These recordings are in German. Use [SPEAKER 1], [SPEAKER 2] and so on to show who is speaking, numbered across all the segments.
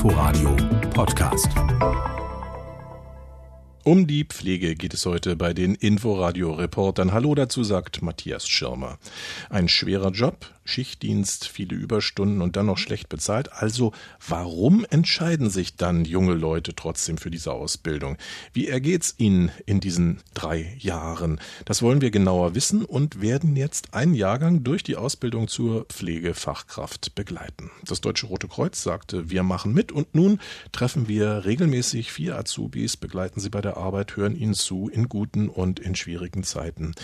[SPEAKER 1] Inforadio Podcast.
[SPEAKER 2] Um die Pflege geht es heute bei den Inforadio-Reportern. Hallo dazu sagt Matthias Schirmer. Ein schwerer Job, Schichtdienst, viele Überstunden und dann noch schlecht bezahlt. Also warum entscheiden sich dann junge Leute trotzdem für diese Ausbildung? Wie ergeht's ihnen in diesen drei Jahren? Das wollen wir genauer wissen und werden jetzt einen Jahrgang durch die Ausbildung zur Pflegefachkraft begleiten. Das Deutsche Rote Kreuz sagte, wir machen mit und nun treffen wir regelmäßig vier Azubis, begleiten sie bei der Arbeit, hören ihnen zu in guten und in schwierigen Zeiten.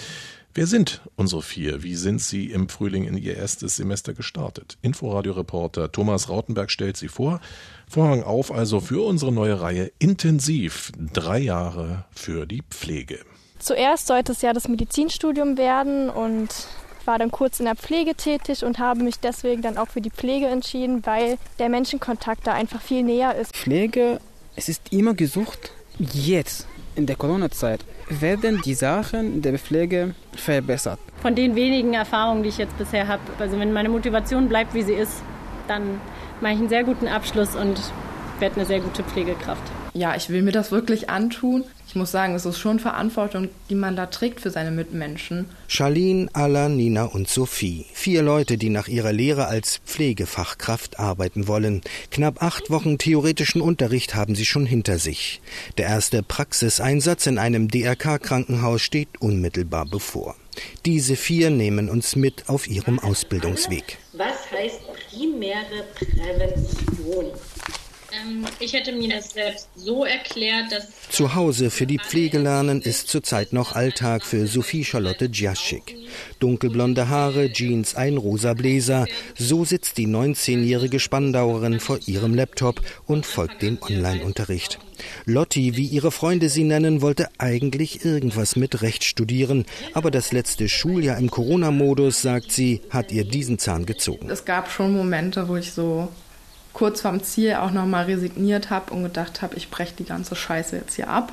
[SPEAKER 2] Wer sind unsere vier? Wie sind sie im Frühling in ihr erstes Semester gestartet? Inforadio-Reporter Thomas Rautenberg stellt sie vor. Vorhang auf also für unsere neue Reihe Intensiv. Drei Jahre für die Pflege.
[SPEAKER 3] Zuerst sollte es ja das Medizinstudium werden und war dann kurz in der Pflege tätig und habe mich deswegen dann auch für die Pflege entschieden, weil der Menschenkontakt da einfach viel näher ist.
[SPEAKER 4] Pflege, es ist immer gesucht. Jetzt in der Corona-Zeit werden die Sachen der Pflege verbessert.
[SPEAKER 5] Von den wenigen Erfahrungen, die ich jetzt bisher habe, also wenn meine Motivation bleibt, wie sie ist, dann mache ich einen sehr guten Abschluss und werde eine sehr gute Pflegekraft.
[SPEAKER 6] Ja, ich will mir das wirklich antun. Ich muss sagen, es ist schon Verantwortung, die man da trägt für seine Mitmenschen.
[SPEAKER 7] Charlene, Alla, Nina und Sophie. Vier Leute, die nach ihrer Lehre als Pflegefachkraft arbeiten wollen. Knapp acht Wochen theoretischen Unterricht haben sie schon hinter sich. Der erste Praxiseinsatz in einem DRK-Krankenhaus steht unmittelbar bevor. Diese vier nehmen uns mit auf ihrem Ausbildungsweg.
[SPEAKER 8] Was heißt primäre Prävention?
[SPEAKER 9] Ähm, ich hätte mir das selbst so erklärt, dass.
[SPEAKER 7] Zu Hause für die Pflege lernen ist zurzeit noch Alltag für Sophie Charlotte Djaschik. Dunkelblonde Haare, Jeans, ein rosa Bläser. So sitzt die 19-jährige Spandauerin vor ihrem Laptop und folgt dem Online-Unterricht. Lotti, wie ihre Freunde sie nennen, wollte eigentlich irgendwas mit Recht studieren, aber das letzte Schuljahr im Corona-Modus, sagt sie, hat ihr diesen Zahn gezogen.
[SPEAKER 6] Es gab schon Momente, wo ich so kurz vorm Ziel auch nochmal resigniert habe und gedacht habe, ich breche die ganze Scheiße jetzt hier ab.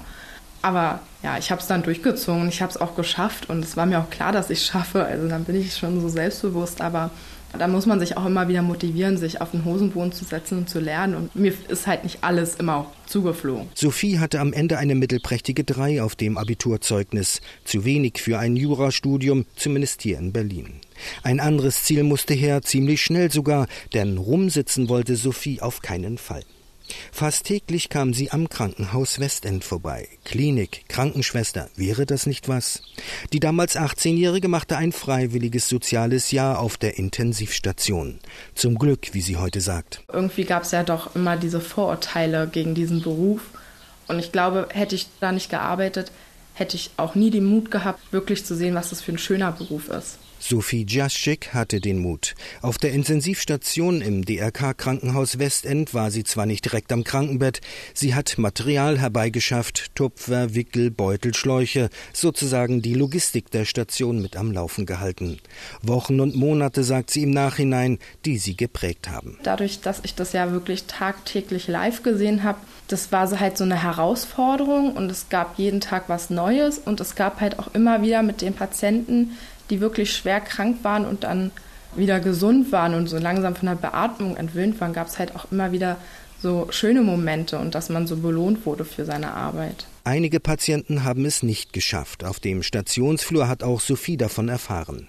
[SPEAKER 6] Aber ja, ich habe es dann durchgezogen, ich habe es auch geschafft und es war mir auch klar, dass ich schaffe. Also dann bin ich schon so selbstbewusst, aber da muss man sich auch immer wieder motivieren, sich auf den Hosenboden zu setzen und zu lernen. Und mir ist halt nicht alles immer zugeflogen.
[SPEAKER 7] Sophie hatte am Ende eine mittelprächtige Drei auf dem Abiturzeugnis. Zu wenig für ein Jurastudium, zumindest hier in Berlin. Ein anderes Ziel musste her, ziemlich schnell sogar, denn rumsitzen wollte Sophie auf keinen Fall. Fast täglich kam sie am Krankenhaus Westend vorbei. Klinik, Krankenschwester, wäre das nicht was? Die damals 18-Jährige machte ein freiwilliges soziales Jahr auf der Intensivstation. Zum Glück, wie sie heute sagt.
[SPEAKER 6] Irgendwie gab es ja doch immer diese Vorurteile gegen diesen Beruf. Und ich glaube, hätte ich da nicht gearbeitet, hätte ich auch nie den Mut gehabt, wirklich zu sehen, was das für ein schöner Beruf ist.
[SPEAKER 7] Sophie Jaschik hatte den Mut. Auf der Intensivstation im DRK-Krankenhaus Westend war sie zwar nicht direkt am Krankenbett, sie hat Material herbeigeschafft, Tupfer, Wickel, Beutel, Schläuche, sozusagen die Logistik der Station mit am Laufen gehalten. Wochen und Monate, sagt sie im Nachhinein, die sie geprägt haben.
[SPEAKER 6] Dadurch, dass ich das ja wirklich tagtäglich live gesehen habe, das war so halt so eine Herausforderung und es gab jeden Tag was Neues und es gab halt auch immer wieder mit den Patienten die wirklich schwer krank waren und dann wieder gesund waren und so langsam von der Beatmung entwöhnt waren, gab es halt auch immer wieder so schöne Momente und dass man so belohnt wurde für seine Arbeit.
[SPEAKER 7] Einige Patienten haben es nicht geschafft. Auf dem Stationsflur hat auch Sophie davon erfahren.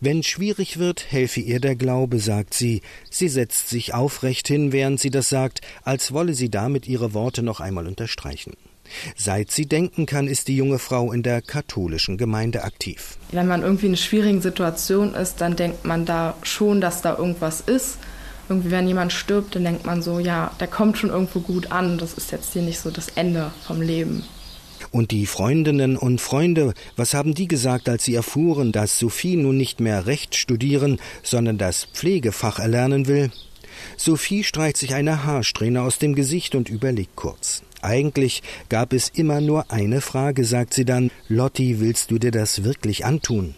[SPEAKER 7] Wenn schwierig wird, helfe ihr der Glaube, sagt sie. Sie setzt sich aufrecht hin, während sie das sagt, als wolle sie damit ihre Worte noch einmal unterstreichen. Seit sie denken kann, ist die junge Frau in der katholischen Gemeinde aktiv.
[SPEAKER 6] Wenn man irgendwie in einer schwierigen Situation ist, dann denkt man da schon, dass da irgendwas ist. Irgendwie, wenn jemand stirbt, dann denkt man so, ja, der kommt schon irgendwo gut an. Das ist jetzt hier nicht so das Ende vom Leben.
[SPEAKER 7] Und die Freundinnen und Freunde, was haben die gesagt, als sie erfuhren, dass Sophie nun nicht mehr Recht studieren, sondern das Pflegefach erlernen will? Sophie streicht sich eine Haarsträhne aus dem Gesicht und überlegt kurz. Eigentlich gab es immer nur eine Frage, sagt sie dann, Lotti, willst du dir das wirklich antun?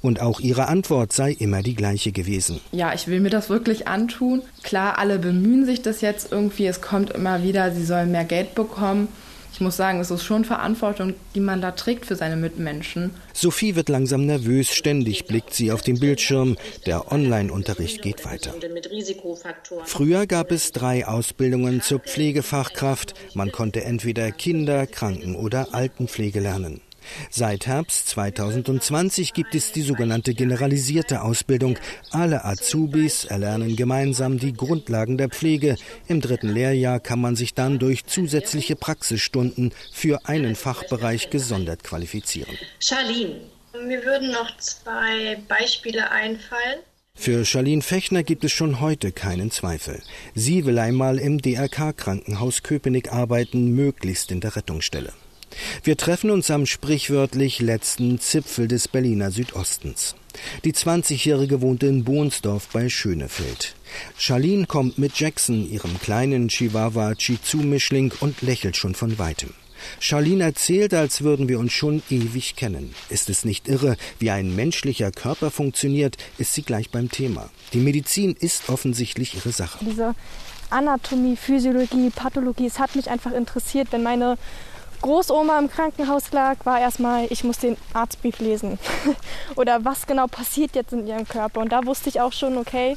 [SPEAKER 7] Und auch ihre Antwort sei immer die gleiche gewesen.
[SPEAKER 6] Ja, ich will mir das wirklich antun. Klar, alle bemühen sich das jetzt irgendwie. Es kommt immer wieder, sie sollen mehr Geld bekommen. Ich muss sagen, es ist schon Verantwortung, die man da trägt für seine Mitmenschen.
[SPEAKER 7] Sophie wird langsam nervös, ständig blickt sie auf den Bildschirm. Der Online-Unterricht geht weiter. Früher gab es drei Ausbildungen zur Pflegefachkraft. Man konnte entweder Kinder-, Kranken- oder Altenpflege lernen. Seit Herbst 2020 gibt es die sogenannte generalisierte Ausbildung. Alle Azubis erlernen gemeinsam die Grundlagen der Pflege. Im dritten Lehrjahr kann man sich dann durch zusätzliche Praxisstunden für einen Fachbereich gesondert qualifizieren.
[SPEAKER 9] Charlene, mir würden noch zwei Beispiele einfallen.
[SPEAKER 7] Für Charlene Fechner gibt es schon heute keinen Zweifel. Sie will einmal im DRK-Krankenhaus Köpenick arbeiten, möglichst in der Rettungsstelle. Wir treffen uns am sprichwörtlich letzten Zipfel des Berliner Südostens. Die 20-Jährige wohnt in Bohnsdorf bei Schönefeld. Charlene kommt mit Jackson, ihrem kleinen Chihuahua Chizu-Mischling, und lächelt schon von weitem. Charlene erzählt, als würden wir uns schon ewig kennen. Ist es nicht irre, wie ein menschlicher Körper funktioniert, ist sie gleich beim Thema. Die Medizin ist offensichtlich ihre Sache.
[SPEAKER 3] Diese Anatomie, Physiologie, Pathologie, es hat mich einfach interessiert, wenn meine Großoma im Krankenhaus lag, war erstmal, ich muss den Arztbrief lesen. Oder was genau passiert jetzt in ihrem Körper. Und da wusste ich auch schon, okay,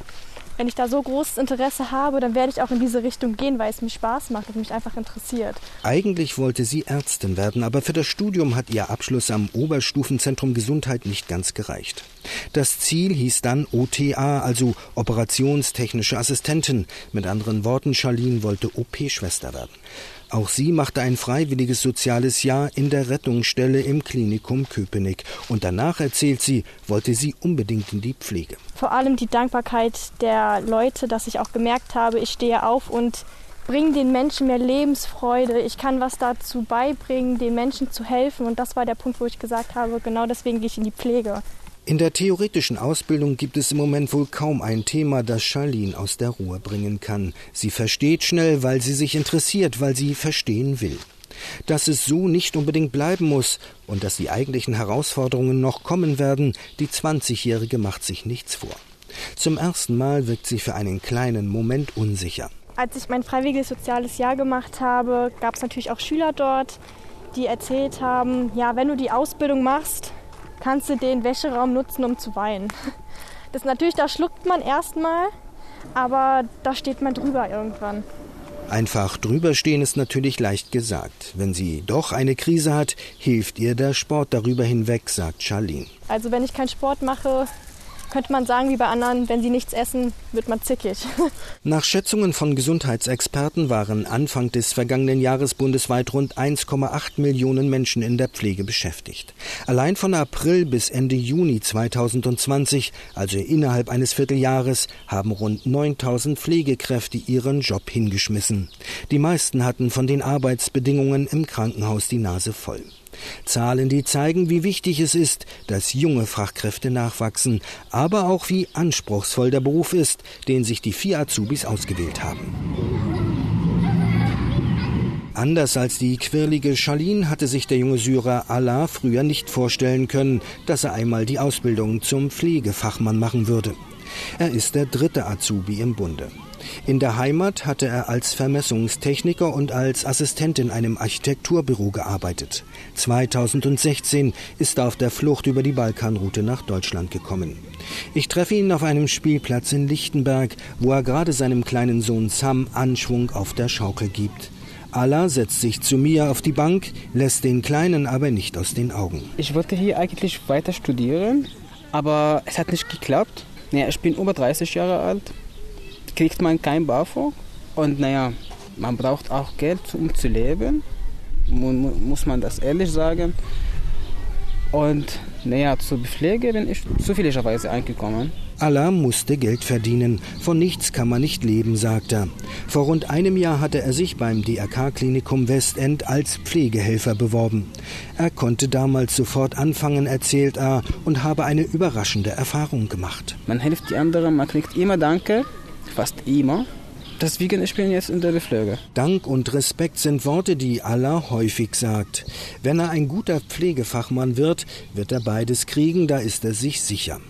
[SPEAKER 3] wenn ich da so großes Interesse habe, dann werde ich auch in diese Richtung gehen, weil es mir Spaß macht und mich einfach interessiert.
[SPEAKER 7] Eigentlich wollte sie Ärztin werden, aber für das Studium hat ihr Abschluss am Oberstufenzentrum Gesundheit nicht ganz gereicht. Das Ziel hieß dann OTA, also operationstechnische Assistentin. Mit anderen Worten, Charlene wollte OP-Schwester werden. Auch sie machte ein freiwilliges soziales Jahr in der Rettungsstelle im Klinikum Köpenick. Und danach, erzählt sie, wollte sie unbedingt in die Pflege.
[SPEAKER 3] Vor allem die Dankbarkeit der Leute, dass ich auch gemerkt habe, ich stehe auf und bringe den Menschen mehr Lebensfreude. Ich kann was dazu beibringen, den Menschen zu helfen. Und das war der Punkt, wo ich gesagt habe, genau deswegen gehe ich in die Pflege.
[SPEAKER 7] In der theoretischen Ausbildung gibt es im Moment wohl kaum ein Thema, das Charlene aus der Ruhe bringen kann. Sie versteht schnell, weil sie sich interessiert, weil sie verstehen will. Dass es so nicht unbedingt bleiben muss und dass die eigentlichen Herausforderungen noch kommen werden, die 20-Jährige macht sich nichts vor. Zum ersten Mal wirkt sie für einen kleinen Moment unsicher.
[SPEAKER 3] Als ich mein freiwilliges soziales Jahr gemacht habe, gab es natürlich auch Schüler dort, die erzählt haben, ja, wenn du die Ausbildung machst, kannst du den Wäscheraum nutzen, um zu weinen. Das natürlich, da schluckt man erstmal, aber da steht man drüber irgendwann.
[SPEAKER 7] Einfach drüberstehen ist natürlich leicht gesagt. Wenn sie doch eine Krise hat, hilft ihr der Sport darüber hinweg, sagt Charlene.
[SPEAKER 3] Also wenn ich keinen Sport mache, könnte man sagen, wie bei anderen, wenn sie nichts essen, wird man zickig.
[SPEAKER 7] Nach Schätzungen von Gesundheitsexperten waren Anfang des vergangenen Jahres bundesweit rund 1,8 Millionen Menschen in der Pflege beschäftigt. Allein von April bis Ende Juni 2020, also innerhalb eines Vierteljahres, haben rund 9000 Pflegekräfte ihren Job hingeschmissen. Die meisten hatten von den Arbeitsbedingungen im Krankenhaus die Nase voll. Zahlen, die zeigen, wie wichtig es ist, dass junge Fachkräfte nachwachsen, aber auch wie anspruchsvoll der Beruf ist, den sich die vier Azubis ausgewählt haben. Anders als die quirlige Charlene hatte sich der junge Syrer Allah früher nicht vorstellen können, dass er einmal die Ausbildung zum Pflegefachmann machen würde. Er ist der dritte Azubi im Bunde. In der Heimat hatte er als Vermessungstechniker und als Assistent in einem Architekturbüro gearbeitet. 2016 ist er auf der Flucht über die Balkanroute nach Deutschland gekommen. Ich treffe ihn auf einem Spielplatz in Lichtenberg, wo er gerade seinem kleinen Sohn Sam Anschwung auf der Schaukel gibt. Allah setzt sich zu mir auf die Bank, lässt den Kleinen aber nicht aus den Augen.
[SPEAKER 4] Ich wollte hier eigentlich weiter studieren, aber es hat nicht geklappt. Naja, ich bin über 30 Jahre alt kriegt man kein BAföG. Und naja, man braucht auch Geld, um zu leben. Muss man das ehrlich sagen. Und naja, zur Pflege bin ich zufälligerweise eingekommen.
[SPEAKER 7] Allah musste Geld verdienen. Von nichts kann man nicht leben, sagt er. Vor rund einem Jahr hatte er sich beim DRK-Klinikum Westend als Pflegehelfer beworben. Er konnte damals sofort anfangen, erzählt er, und habe eine überraschende Erfahrung gemacht.
[SPEAKER 4] Man hilft die anderen, man kriegt immer Danke fast immer. Deswegen ich bin jetzt in der Pflege.
[SPEAKER 7] Dank und Respekt sind Worte, die Allah häufig sagt. Wenn er ein guter Pflegefachmann wird, wird er beides kriegen, da ist er sich sicher.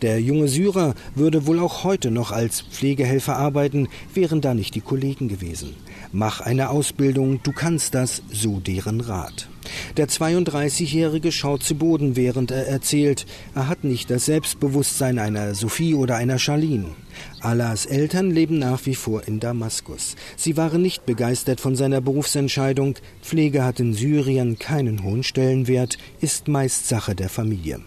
[SPEAKER 7] Der junge Syrer würde wohl auch heute noch als Pflegehelfer arbeiten, wären da nicht die Kollegen gewesen. Mach eine Ausbildung, du kannst das, so deren Rat. Der 32-Jährige schaut zu Boden, während er erzählt, er hat nicht das Selbstbewusstsein einer Sophie oder einer Charlene. Allahs Eltern leben nach wie vor in Damaskus. Sie waren nicht begeistert von seiner Berufsentscheidung. Pflege hat in Syrien keinen hohen Stellenwert, ist meist Sache der Familie.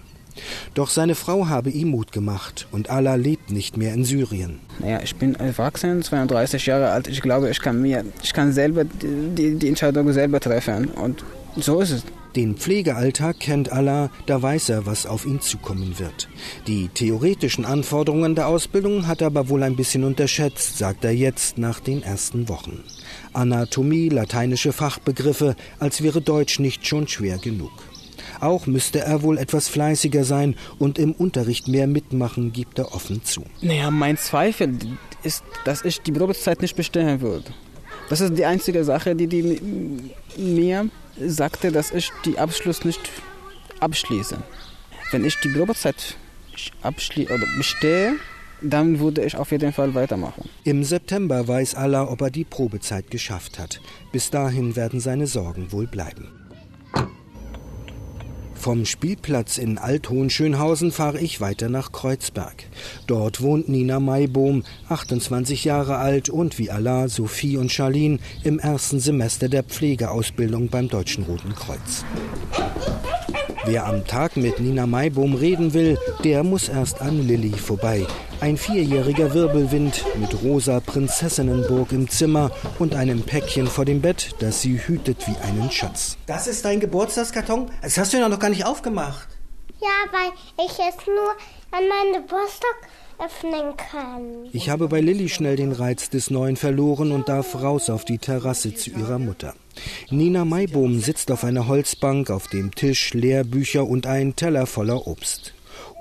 [SPEAKER 7] Doch seine Frau habe ihm Mut gemacht und Allah lebt nicht mehr in Syrien.
[SPEAKER 4] Naja, ich bin erwachsen, 32 Jahre alt. Ich glaube, ich kann mir, ich kann selber die, die Entscheidung selber treffen und so ist es.
[SPEAKER 7] Den Pflegealltag kennt Allah, da weiß er, was auf ihn zukommen wird. Die theoretischen Anforderungen der Ausbildung hat er aber wohl ein bisschen unterschätzt, sagt er jetzt nach den ersten Wochen. Anatomie, lateinische Fachbegriffe, als wäre Deutsch nicht schon schwer genug. Auch müsste er wohl etwas fleißiger sein und im Unterricht mehr mitmachen, gibt er offen zu.
[SPEAKER 4] Naja, mein Zweifel ist, dass ich die Probezeit nicht bestehen würde. Das ist die einzige Sache, die, die mir sagte, dass ich die Abschluss nicht abschließe. Wenn ich die Probezeit oder bestehe, dann würde ich auf jeden Fall weitermachen.
[SPEAKER 7] Im September weiß Allah, ob er die Probezeit geschafft hat. Bis dahin werden seine Sorgen wohl bleiben. Vom Spielplatz in Althohenschönhausen fahre ich weiter nach Kreuzberg. Dort wohnt Nina Maibohm, 28 Jahre alt und wie Allah, Sophie und Charlene im ersten Semester der Pflegeausbildung beim Deutschen Roten Kreuz. Wer am Tag mit Nina Maibohm reden will, der muss erst an Lilly vorbei. Ein vierjähriger Wirbelwind mit rosa Prinzessinnenburg im Zimmer und einem Päckchen vor dem Bett, das sie hütet wie einen Schatz.
[SPEAKER 10] Das ist dein Geburtstagskarton? Das hast du ja noch gar nicht aufgemacht.
[SPEAKER 11] Ja, weil ich es nur an meinem Geburtstag öffnen kann.
[SPEAKER 7] Ich habe bei Lilly schnell den Reiz des Neuen verloren und darf raus auf die Terrasse zu ihrer Mutter. Nina Maibohm sitzt auf einer Holzbank, auf dem Tisch Lehrbücher und ein Teller voller Obst.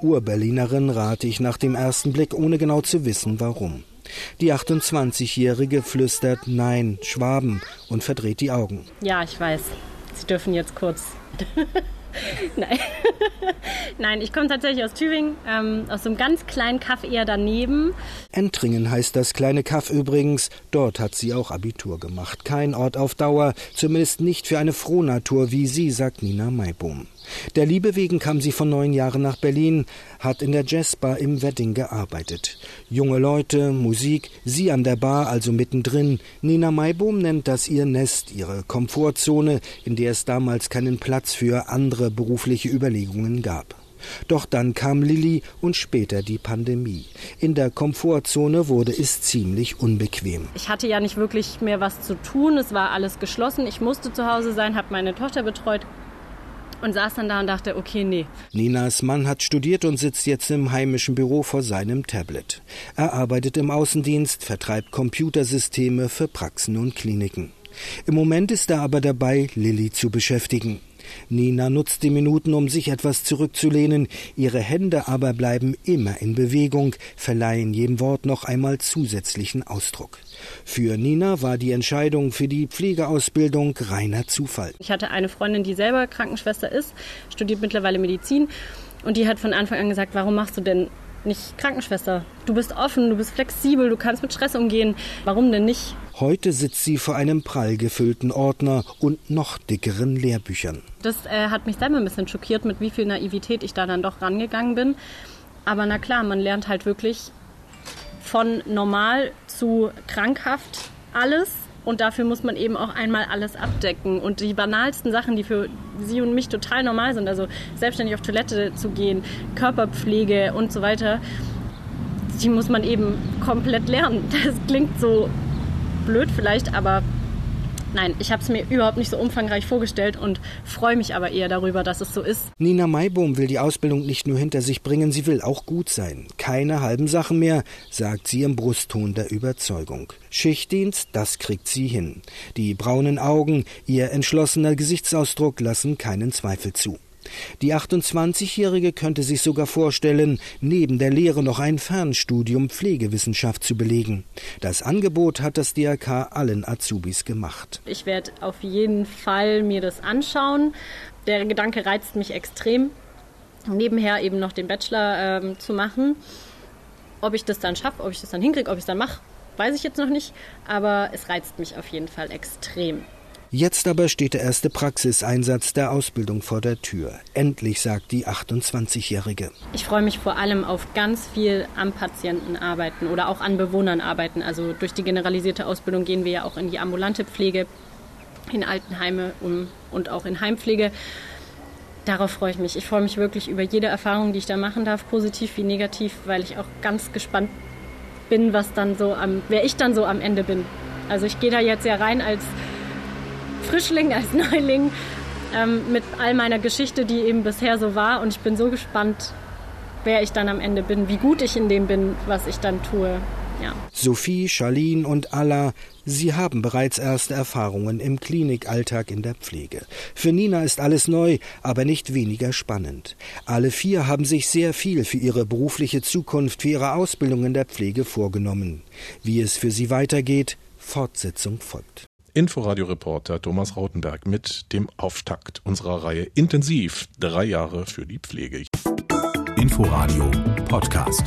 [SPEAKER 7] Urberlinerin rate ich nach dem ersten Blick, ohne genau zu wissen, warum. Die 28-Jährige flüstert Nein, Schwaben und verdreht die Augen.
[SPEAKER 5] Ja, ich weiß. Sie dürfen jetzt kurz Nein. Nein, ich komme tatsächlich aus Tübingen, ähm, aus so einem ganz kleinen Kaff eher daneben.
[SPEAKER 7] Entringen heißt das kleine Kaff übrigens. Dort hat sie auch Abitur gemacht. Kein Ort auf Dauer, zumindest nicht für eine Frohnatur wie sie, sagt Nina Maibohm. Der Liebe wegen kam sie vor neun Jahren nach Berlin, hat in der Jazzbar im Wedding gearbeitet. Junge Leute, Musik, sie an der Bar, also mittendrin. Nina Maibohm nennt das ihr Nest, ihre Komfortzone, in der es damals keinen Platz für andere berufliche Überlegungen gab. Doch dann kam Lilly und später die Pandemie. In der Komfortzone wurde es ziemlich unbequem.
[SPEAKER 5] Ich hatte ja nicht wirklich mehr was zu tun, es war alles geschlossen. Ich musste zu Hause sein, habe meine Tochter betreut, und saß dann da und dachte, okay, nee.
[SPEAKER 7] Ninas Mann hat studiert und sitzt jetzt im heimischen Büro vor seinem Tablet. Er arbeitet im Außendienst, vertreibt Computersysteme für Praxen und Kliniken. Im Moment ist er aber dabei, Lilly zu beschäftigen. Nina nutzt die Minuten, um sich etwas zurückzulehnen, ihre Hände aber bleiben immer in Bewegung, verleihen jedem Wort noch einmal zusätzlichen Ausdruck. Für Nina war die Entscheidung für die Pflegeausbildung reiner Zufall.
[SPEAKER 5] Ich hatte eine Freundin, die selber Krankenschwester ist, studiert mittlerweile Medizin und die hat von Anfang an gesagt, warum machst du denn nicht Krankenschwester? Du bist offen, du bist flexibel, du kannst mit Stress umgehen. Warum denn nicht?
[SPEAKER 7] Heute sitzt sie vor einem prall gefüllten Ordner und noch dickeren Lehrbüchern.
[SPEAKER 5] Das äh, hat mich selber ein bisschen schockiert, mit wie viel Naivität ich da dann doch rangegangen bin. Aber na klar, man lernt halt wirklich von normal zu krankhaft alles. Und dafür muss man eben auch einmal alles abdecken. Und die banalsten Sachen, die für Sie und mich total normal sind, also selbstständig auf Toilette zu gehen, Körperpflege und so weiter, die muss man eben komplett lernen. Das klingt so blöd vielleicht, aber Nein, ich habe es mir überhaupt nicht so umfangreich vorgestellt und freue mich aber eher darüber, dass es so ist.
[SPEAKER 7] Nina Maibohm will die Ausbildung nicht nur hinter sich bringen, sie will auch gut sein. Keine halben Sachen mehr, sagt sie im Brustton der Überzeugung. Schichtdienst, das kriegt sie hin. Die braunen Augen, ihr entschlossener Gesichtsausdruck lassen keinen Zweifel zu. Die 28-Jährige könnte sich sogar vorstellen, neben der Lehre noch ein Fernstudium Pflegewissenschaft zu belegen. Das Angebot hat das DRK allen Azubis gemacht.
[SPEAKER 5] Ich werde auf jeden Fall mir das anschauen. Der Gedanke reizt mich extrem. nebenher eben noch den Bachelor ähm, zu machen. Ob ich das dann schaffe, ob ich das dann hinkriege, ob ich es dann mache, weiß ich jetzt noch nicht. Aber es reizt mich auf jeden Fall extrem.
[SPEAKER 7] Jetzt aber steht der erste Praxiseinsatz der Ausbildung vor der Tür. Endlich, sagt die 28-Jährige.
[SPEAKER 5] Ich freue mich vor allem auf ganz viel am Patienten arbeiten oder auch an Bewohnern arbeiten. Also durch die generalisierte Ausbildung gehen wir ja auch in die ambulante Pflege, in Altenheime und auch in Heimpflege. Darauf freue ich mich. Ich freue mich wirklich über jede Erfahrung, die ich da machen darf, positiv wie negativ, weil ich auch ganz gespannt bin, was dann so am, wer ich dann so am Ende bin. Also ich gehe da jetzt ja rein als Frischling, als Neuling ähm, mit all meiner Geschichte, die eben bisher so war. Und ich bin so gespannt, wer ich dann am Ende bin, wie gut ich in dem bin, was ich dann tue. Ja.
[SPEAKER 7] Sophie, Charlene und Alla, sie haben bereits erste Erfahrungen im Klinikalltag in der Pflege. Für Nina ist alles neu, aber nicht weniger spannend. Alle vier haben sich sehr viel für ihre berufliche Zukunft, für ihre Ausbildung in der Pflege vorgenommen. Wie es für sie weitergeht, Fortsetzung folgt.
[SPEAKER 2] Inforadio-Reporter Thomas Rautenberg mit dem Auftakt unserer Reihe Intensiv. Drei Jahre für die Pflege.
[SPEAKER 1] Inforadio Podcast.